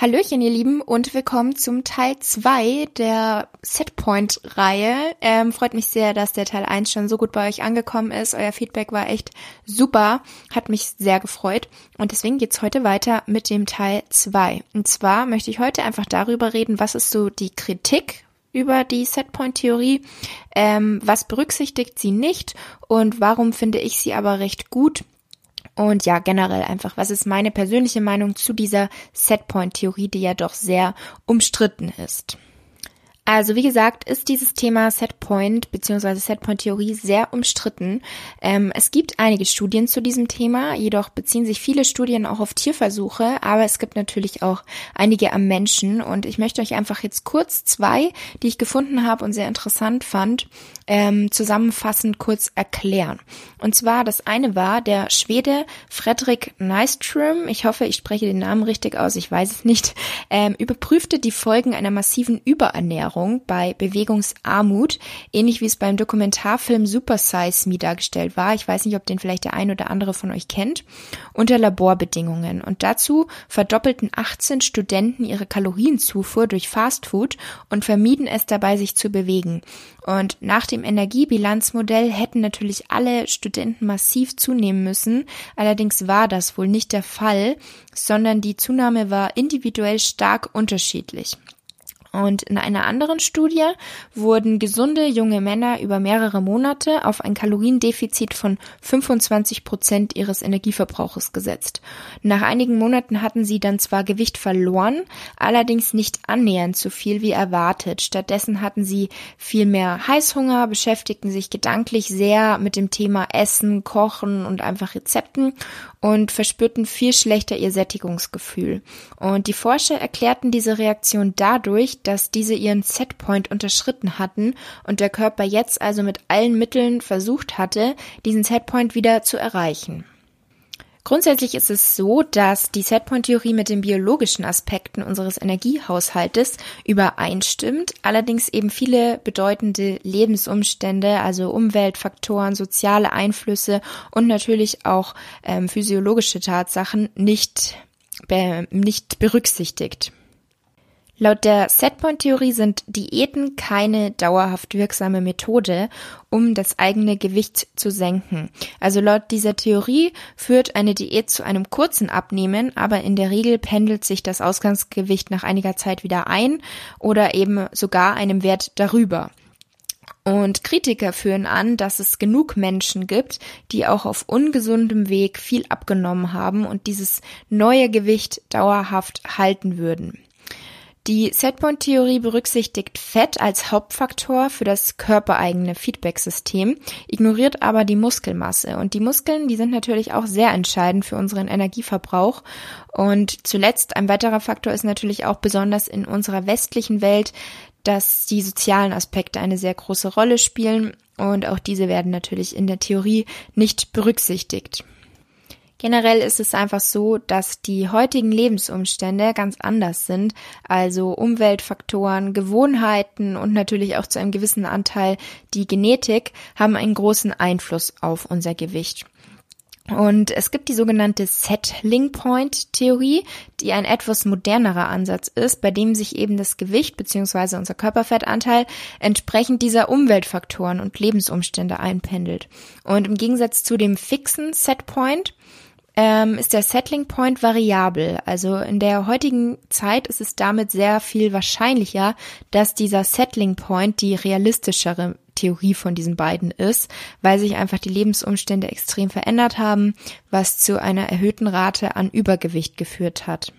Hallöchen, ihr Lieben, und willkommen zum Teil 2 der Setpoint-Reihe. Ähm, freut mich sehr, dass der Teil 1 schon so gut bei euch angekommen ist. Euer Feedback war echt super, hat mich sehr gefreut. Und deswegen geht's heute weiter mit dem Teil 2. Und zwar möchte ich heute einfach darüber reden, was ist so die Kritik über die Setpoint-Theorie, ähm, was berücksichtigt sie nicht und warum finde ich sie aber recht gut und ja, generell einfach, was ist meine persönliche Meinung zu dieser Setpoint-Theorie, die ja doch sehr umstritten ist. Also wie gesagt, ist dieses Thema Setpoint bzw. Setpoint-Theorie sehr umstritten. Ähm, es gibt einige Studien zu diesem Thema, jedoch beziehen sich viele Studien auch auf Tierversuche, aber es gibt natürlich auch einige am Menschen und ich möchte euch einfach jetzt kurz zwei, die ich gefunden habe und sehr interessant fand, ähm, zusammenfassend kurz erklären. Und zwar das eine war der Schwede Fredrik Nystrom, ich hoffe, ich spreche den Namen richtig aus, ich weiß es nicht, ähm, überprüfte die Folgen einer massiven Überernährung Veränderung bei Bewegungsarmut, ähnlich wie es beim Dokumentarfilm Super Size Me dargestellt war. Ich weiß nicht, ob den vielleicht der ein oder andere von euch kennt, unter Laborbedingungen. Und dazu verdoppelten 18 Studenten ihre Kalorienzufuhr durch Fastfood und vermieden es dabei, sich zu bewegen. Und nach dem Energiebilanzmodell hätten natürlich alle Studenten massiv zunehmen müssen. Allerdings war das wohl nicht der Fall, sondern die Zunahme war individuell stark unterschiedlich. Und in einer anderen Studie wurden gesunde junge Männer über mehrere Monate auf ein Kaloriendefizit von 25 Prozent ihres Energieverbrauches gesetzt. Nach einigen Monaten hatten sie dann zwar Gewicht verloren, allerdings nicht annähernd so viel wie erwartet. Stattdessen hatten sie viel mehr Heißhunger, beschäftigten sich gedanklich sehr mit dem Thema Essen, Kochen und einfach Rezepten und verspürten viel schlechter ihr Sättigungsgefühl. Und die Forscher erklärten diese Reaktion dadurch, dass diese ihren Setpoint unterschritten hatten und der Körper jetzt also mit allen Mitteln versucht hatte, diesen Setpoint wieder zu erreichen. Grundsätzlich ist es so, dass die Setpoint-Theorie mit den biologischen Aspekten unseres Energiehaushaltes übereinstimmt, allerdings eben viele bedeutende Lebensumstände, also Umweltfaktoren, soziale Einflüsse und natürlich auch ähm, physiologische Tatsachen nicht, be nicht berücksichtigt. Laut der Setpoint-Theorie sind Diäten keine dauerhaft wirksame Methode, um das eigene Gewicht zu senken. Also laut dieser Theorie führt eine Diät zu einem kurzen Abnehmen, aber in der Regel pendelt sich das Ausgangsgewicht nach einiger Zeit wieder ein oder eben sogar einem Wert darüber. Und Kritiker führen an, dass es genug Menschen gibt, die auch auf ungesundem Weg viel abgenommen haben und dieses neue Gewicht dauerhaft halten würden. Die Setpoint-Theorie berücksichtigt Fett als Hauptfaktor für das körpereigene Feedback-System, ignoriert aber die Muskelmasse. Und die Muskeln, die sind natürlich auch sehr entscheidend für unseren Energieverbrauch. Und zuletzt ein weiterer Faktor ist natürlich auch besonders in unserer westlichen Welt, dass die sozialen Aspekte eine sehr große Rolle spielen. Und auch diese werden natürlich in der Theorie nicht berücksichtigt. Generell ist es einfach so, dass die heutigen Lebensumstände ganz anders sind, also Umweltfaktoren, Gewohnheiten und natürlich auch zu einem gewissen Anteil die Genetik haben einen großen Einfluss auf unser Gewicht. Und es gibt die sogenannte Settling Point Theorie, die ein etwas modernerer Ansatz ist, bei dem sich eben das Gewicht bzw. unser Körperfettanteil entsprechend dieser Umweltfaktoren und Lebensumstände einpendelt. Und im Gegensatz zu dem fixen Setpoint ähm, ist der Settling Point variabel. Also in der heutigen Zeit ist es damit sehr viel wahrscheinlicher, dass dieser Settling Point die realistischere Theorie von diesen beiden ist, weil sich einfach die Lebensumstände extrem verändert haben, was zu einer erhöhten Rate an Übergewicht geführt hat.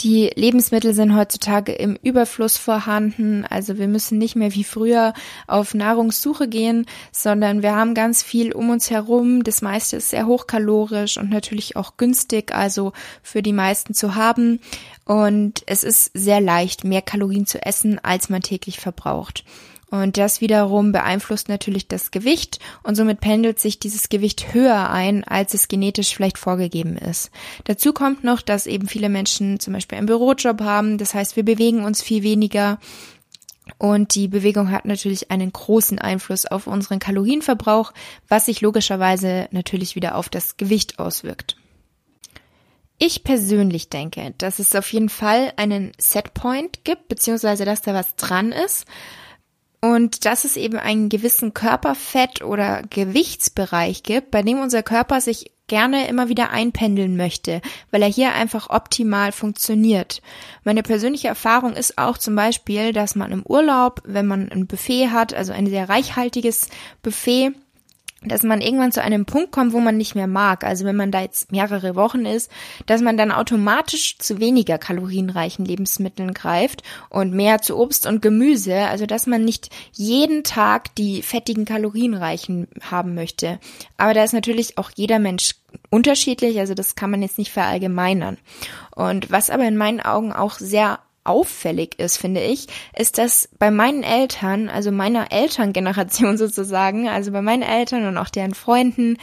Die Lebensmittel sind heutzutage im Überfluss vorhanden. Also wir müssen nicht mehr wie früher auf Nahrungssuche gehen, sondern wir haben ganz viel um uns herum. Das meiste ist sehr hochkalorisch und natürlich auch günstig, also für die meisten zu haben. Und es ist sehr leicht, mehr Kalorien zu essen, als man täglich verbraucht. Und das wiederum beeinflusst natürlich das Gewicht und somit pendelt sich dieses Gewicht höher ein, als es genetisch vielleicht vorgegeben ist. Dazu kommt noch, dass eben viele Menschen zum Beispiel einen Bürojob haben. Das heißt, wir bewegen uns viel weniger. Und die Bewegung hat natürlich einen großen Einfluss auf unseren Kalorienverbrauch, was sich logischerweise natürlich wieder auf das Gewicht auswirkt. Ich persönlich denke, dass es auf jeden Fall einen Setpoint gibt, beziehungsweise dass da was dran ist. Und dass es eben einen gewissen Körperfett- oder Gewichtsbereich gibt, bei dem unser Körper sich gerne immer wieder einpendeln möchte, weil er hier einfach optimal funktioniert. Meine persönliche Erfahrung ist auch zum Beispiel, dass man im Urlaub, wenn man ein Buffet hat, also ein sehr reichhaltiges Buffet, dass man irgendwann zu einem Punkt kommt, wo man nicht mehr mag. Also wenn man da jetzt mehrere Wochen ist, dass man dann automatisch zu weniger kalorienreichen Lebensmitteln greift und mehr zu Obst und Gemüse. Also dass man nicht jeden Tag die fettigen kalorienreichen haben möchte. Aber da ist natürlich auch jeder Mensch unterschiedlich. Also das kann man jetzt nicht verallgemeinern. Und was aber in meinen Augen auch sehr auffällig ist, finde ich, ist, dass bei meinen Eltern, also meiner Elterngeneration sozusagen, also bei meinen Eltern und auch deren Freunden,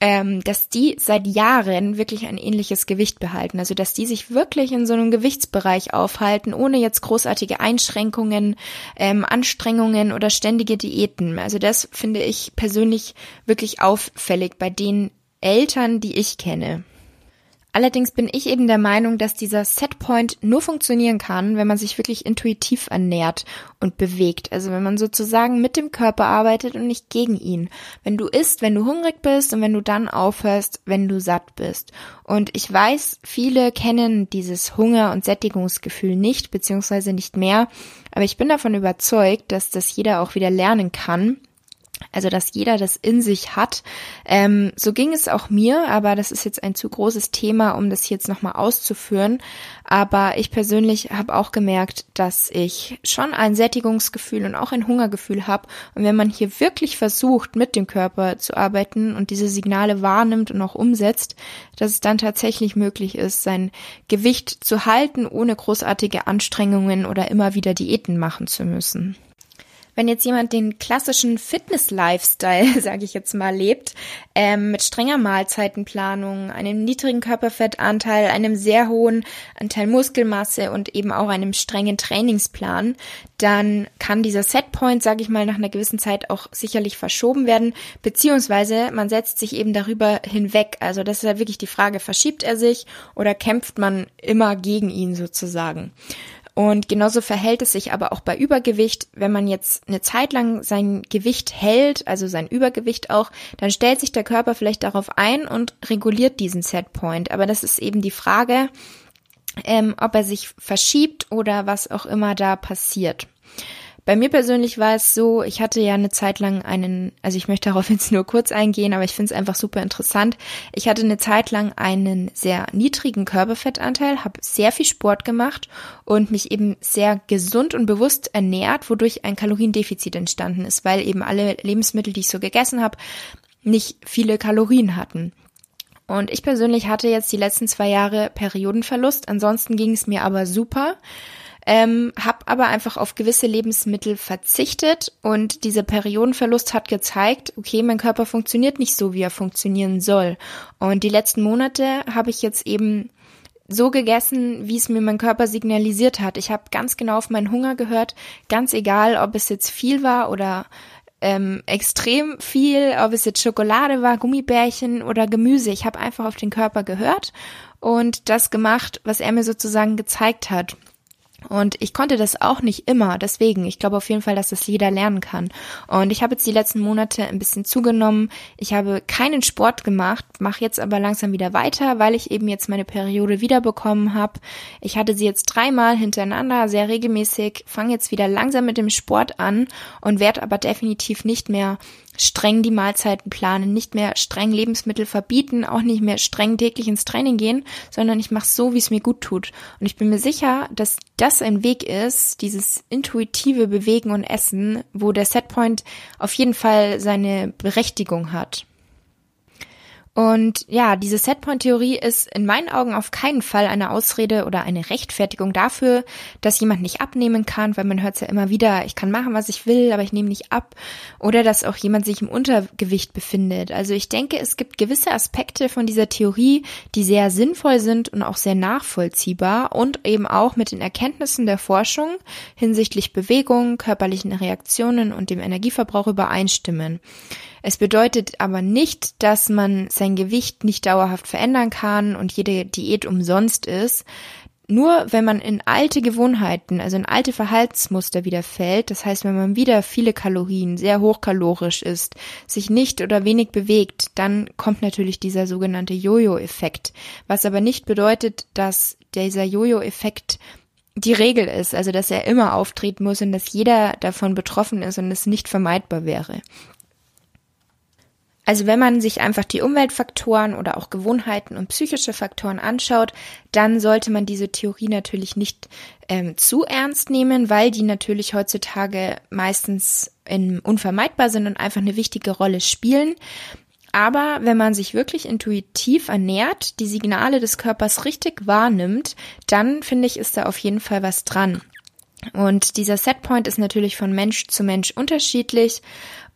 ähm, dass die seit Jahren wirklich ein ähnliches Gewicht behalten. Also dass die sich wirklich in so einem Gewichtsbereich aufhalten, ohne jetzt großartige Einschränkungen, ähm, Anstrengungen oder ständige Diäten. Also das finde ich persönlich wirklich auffällig bei den Eltern, die ich kenne. Allerdings bin ich eben der Meinung, dass dieser Setpoint nur funktionieren kann, wenn man sich wirklich intuitiv ernährt und bewegt. Also wenn man sozusagen mit dem Körper arbeitet und nicht gegen ihn. Wenn du isst, wenn du hungrig bist und wenn du dann aufhörst, wenn du satt bist. Und ich weiß, viele kennen dieses Hunger- und Sättigungsgefühl nicht, beziehungsweise nicht mehr. Aber ich bin davon überzeugt, dass das jeder auch wieder lernen kann also, dass jeder das in sich hat. Ähm, so ging es auch mir, aber das ist jetzt ein zu großes Thema, um das jetzt nochmal auszuführen. Aber ich persönlich habe auch gemerkt, dass ich schon ein Sättigungsgefühl und auch ein Hungergefühl habe. Und wenn man hier wirklich versucht, mit dem Körper zu arbeiten und diese Signale wahrnimmt und auch umsetzt, dass es dann tatsächlich möglich ist, sein Gewicht zu halten, ohne großartige Anstrengungen oder immer wieder Diäten machen zu müssen wenn jetzt jemand den klassischen Fitness-Lifestyle, sage ich jetzt mal, lebt, ähm, mit strenger Mahlzeitenplanung, einem niedrigen Körperfettanteil, einem sehr hohen Anteil Muskelmasse und eben auch einem strengen Trainingsplan, dann kann dieser Setpoint, sage ich mal, nach einer gewissen Zeit auch sicherlich verschoben werden, beziehungsweise man setzt sich eben darüber hinweg. Also das ist ja wirklich die Frage, verschiebt er sich oder kämpft man immer gegen ihn sozusagen? Und genauso verhält es sich aber auch bei Übergewicht. Wenn man jetzt eine Zeit lang sein Gewicht hält, also sein Übergewicht auch, dann stellt sich der Körper vielleicht darauf ein und reguliert diesen Setpoint. Aber das ist eben die Frage, ähm, ob er sich verschiebt oder was auch immer da passiert. Bei mir persönlich war es so, ich hatte ja eine Zeit lang einen, also ich möchte darauf jetzt nur kurz eingehen, aber ich finde es einfach super interessant. Ich hatte eine Zeit lang einen sehr niedrigen Körperfettanteil, habe sehr viel Sport gemacht und mich eben sehr gesund und bewusst ernährt, wodurch ein Kaloriendefizit entstanden ist, weil eben alle Lebensmittel, die ich so gegessen habe, nicht viele Kalorien hatten. Und ich persönlich hatte jetzt die letzten zwei Jahre Periodenverlust. Ansonsten ging es mir aber super ähm, habe aber einfach auf gewisse Lebensmittel verzichtet und dieser Periodenverlust hat gezeigt, okay, mein Körper funktioniert nicht so, wie er funktionieren soll. Und die letzten Monate habe ich jetzt eben so gegessen, wie es mir mein Körper signalisiert hat. Ich habe ganz genau auf meinen Hunger gehört, ganz egal, ob es jetzt viel war oder ähm, extrem viel, ob es jetzt Schokolade war, Gummibärchen oder Gemüse. Ich habe einfach auf den Körper gehört und das gemacht, was er mir sozusagen gezeigt hat. Und ich konnte das auch nicht immer. Deswegen, ich glaube auf jeden Fall, dass das jeder lernen kann. Und ich habe jetzt die letzten Monate ein bisschen zugenommen. Ich habe keinen Sport gemacht, mache jetzt aber langsam wieder weiter, weil ich eben jetzt meine Periode wiederbekommen habe. Ich hatte sie jetzt dreimal hintereinander, sehr regelmäßig, fange jetzt wieder langsam mit dem Sport an und werde aber definitiv nicht mehr streng die Mahlzeiten planen, nicht mehr streng Lebensmittel verbieten, auch nicht mehr streng täglich ins Training gehen, sondern ich mache so, wie es mir gut tut. Und ich bin mir sicher, dass das ein Weg ist, dieses intuitive Bewegen und Essen, wo der Setpoint auf jeden Fall seine Berechtigung hat. Und ja, diese Setpoint-Theorie ist in meinen Augen auf keinen Fall eine Ausrede oder eine Rechtfertigung dafür, dass jemand nicht abnehmen kann, weil man hört es ja immer wieder, ich kann machen, was ich will, aber ich nehme nicht ab. Oder dass auch jemand sich im Untergewicht befindet. Also ich denke, es gibt gewisse Aspekte von dieser Theorie, die sehr sinnvoll sind und auch sehr nachvollziehbar und eben auch mit den Erkenntnissen der Forschung hinsichtlich Bewegung, körperlichen Reaktionen und dem Energieverbrauch übereinstimmen. Es bedeutet aber nicht, dass man sein Gewicht nicht dauerhaft verändern kann und jede Diät umsonst ist. Nur wenn man in alte Gewohnheiten, also in alte Verhaltensmuster wieder fällt, das heißt, wenn man wieder viele Kalorien, sehr hochkalorisch ist, sich nicht oder wenig bewegt, dann kommt natürlich dieser sogenannte Jojo-Effekt. Was aber nicht bedeutet, dass dieser Jojo-Effekt die Regel ist, also dass er immer auftreten muss und dass jeder davon betroffen ist und es nicht vermeidbar wäre. Also wenn man sich einfach die Umweltfaktoren oder auch Gewohnheiten und psychische Faktoren anschaut, dann sollte man diese Theorie natürlich nicht ähm, zu ernst nehmen, weil die natürlich heutzutage meistens in, unvermeidbar sind und einfach eine wichtige Rolle spielen. Aber wenn man sich wirklich intuitiv ernährt, die Signale des Körpers richtig wahrnimmt, dann finde ich, ist da auf jeden Fall was dran. Und dieser Setpoint ist natürlich von Mensch zu Mensch unterschiedlich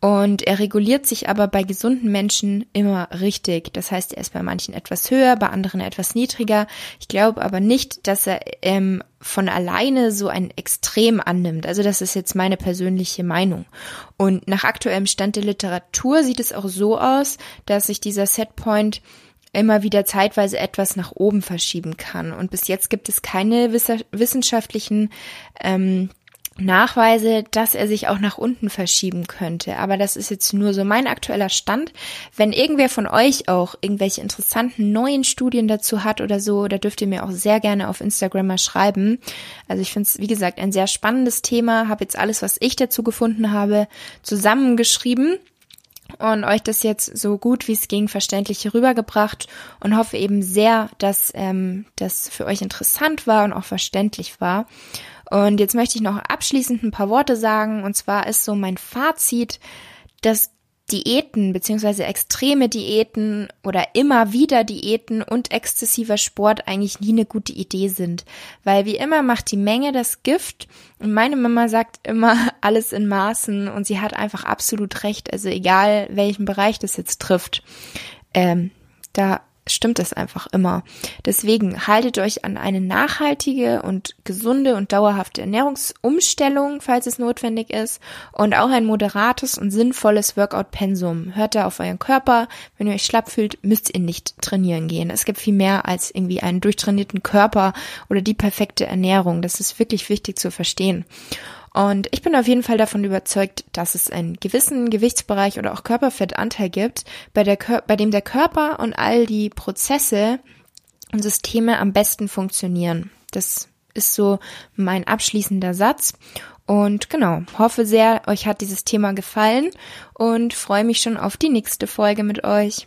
und er reguliert sich aber bei gesunden Menschen immer richtig. Das heißt, er ist bei manchen etwas höher, bei anderen etwas niedriger. Ich glaube aber nicht, dass er ähm, von alleine so ein Extrem annimmt. Also das ist jetzt meine persönliche Meinung. Und nach aktuellem Stand der Literatur sieht es auch so aus, dass sich dieser Setpoint immer wieder zeitweise etwas nach oben verschieben kann. Und bis jetzt gibt es keine wissenschaftlichen ähm, Nachweise, dass er sich auch nach unten verschieben könnte. Aber das ist jetzt nur so mein aktueller Stand. Wenn irgendwer von euch auch irgendwelche interessanten neuen Studien dazu hat oder so, da dürft ihr mir auch sehr gerne auf Instagram mal schreiben. Also ich finde es, wie gesagt, ein sehr spannendes Thema. Habe jetzt alles, was ich dazu gefunden habe, zusammengeschrieben und euch das jetzt so gut wie es ging verständlich rübergebracht und hoffe eben sehr, dass ähm, das für euch interessant war und auch verständlich war. Und jetzt möchte ich noch abschließend ein paar Worte sagen. Und zwar ist so mein Fazit, dass Diäten beziehungsweise extreme Diäten oder immer wieder Diäten und exzessiver Sport eigentlich nie eine gute Idee sind. Weil wie immer macht die Menge das Gift. Und meine Mama sagt immer alles in Maßen und sie hat einfach absolut recht. Also egal welchen Bereich das jetzt trifft. Ähm, da stimmt es einfach immer. Deswegen haltet euch an eine nachhaltige und gesunde und dauerhafte Ernährungsumstellung, falls es notwendig ist, und auch ein moderates und sinnvolles Workout-Pensum. Hört da auf euren Körper. Wenn ihr euch schlapp fühlt, müsst ihr nicht trainieren gehen. Es gibt viel mehr als irgendwie einen durchtrainierten Körper oder die perfekte Ernährung. Das ist wirklich wichtig zu verstehen. Und ich bin auf jeden Fall davon überzeugt, dass es einen gewissen Gewichtsbereich oder auch Körperfettanteil gibt, bei, der, bei dem der Körper und all die Prozesse und Systeme am besten funktionieren. Das ist so mein abschließender Satz. Und genau, hoffe sehr, euch hat dieses Thema gefallen und freue mich schon auf die nächste Folge mit euch.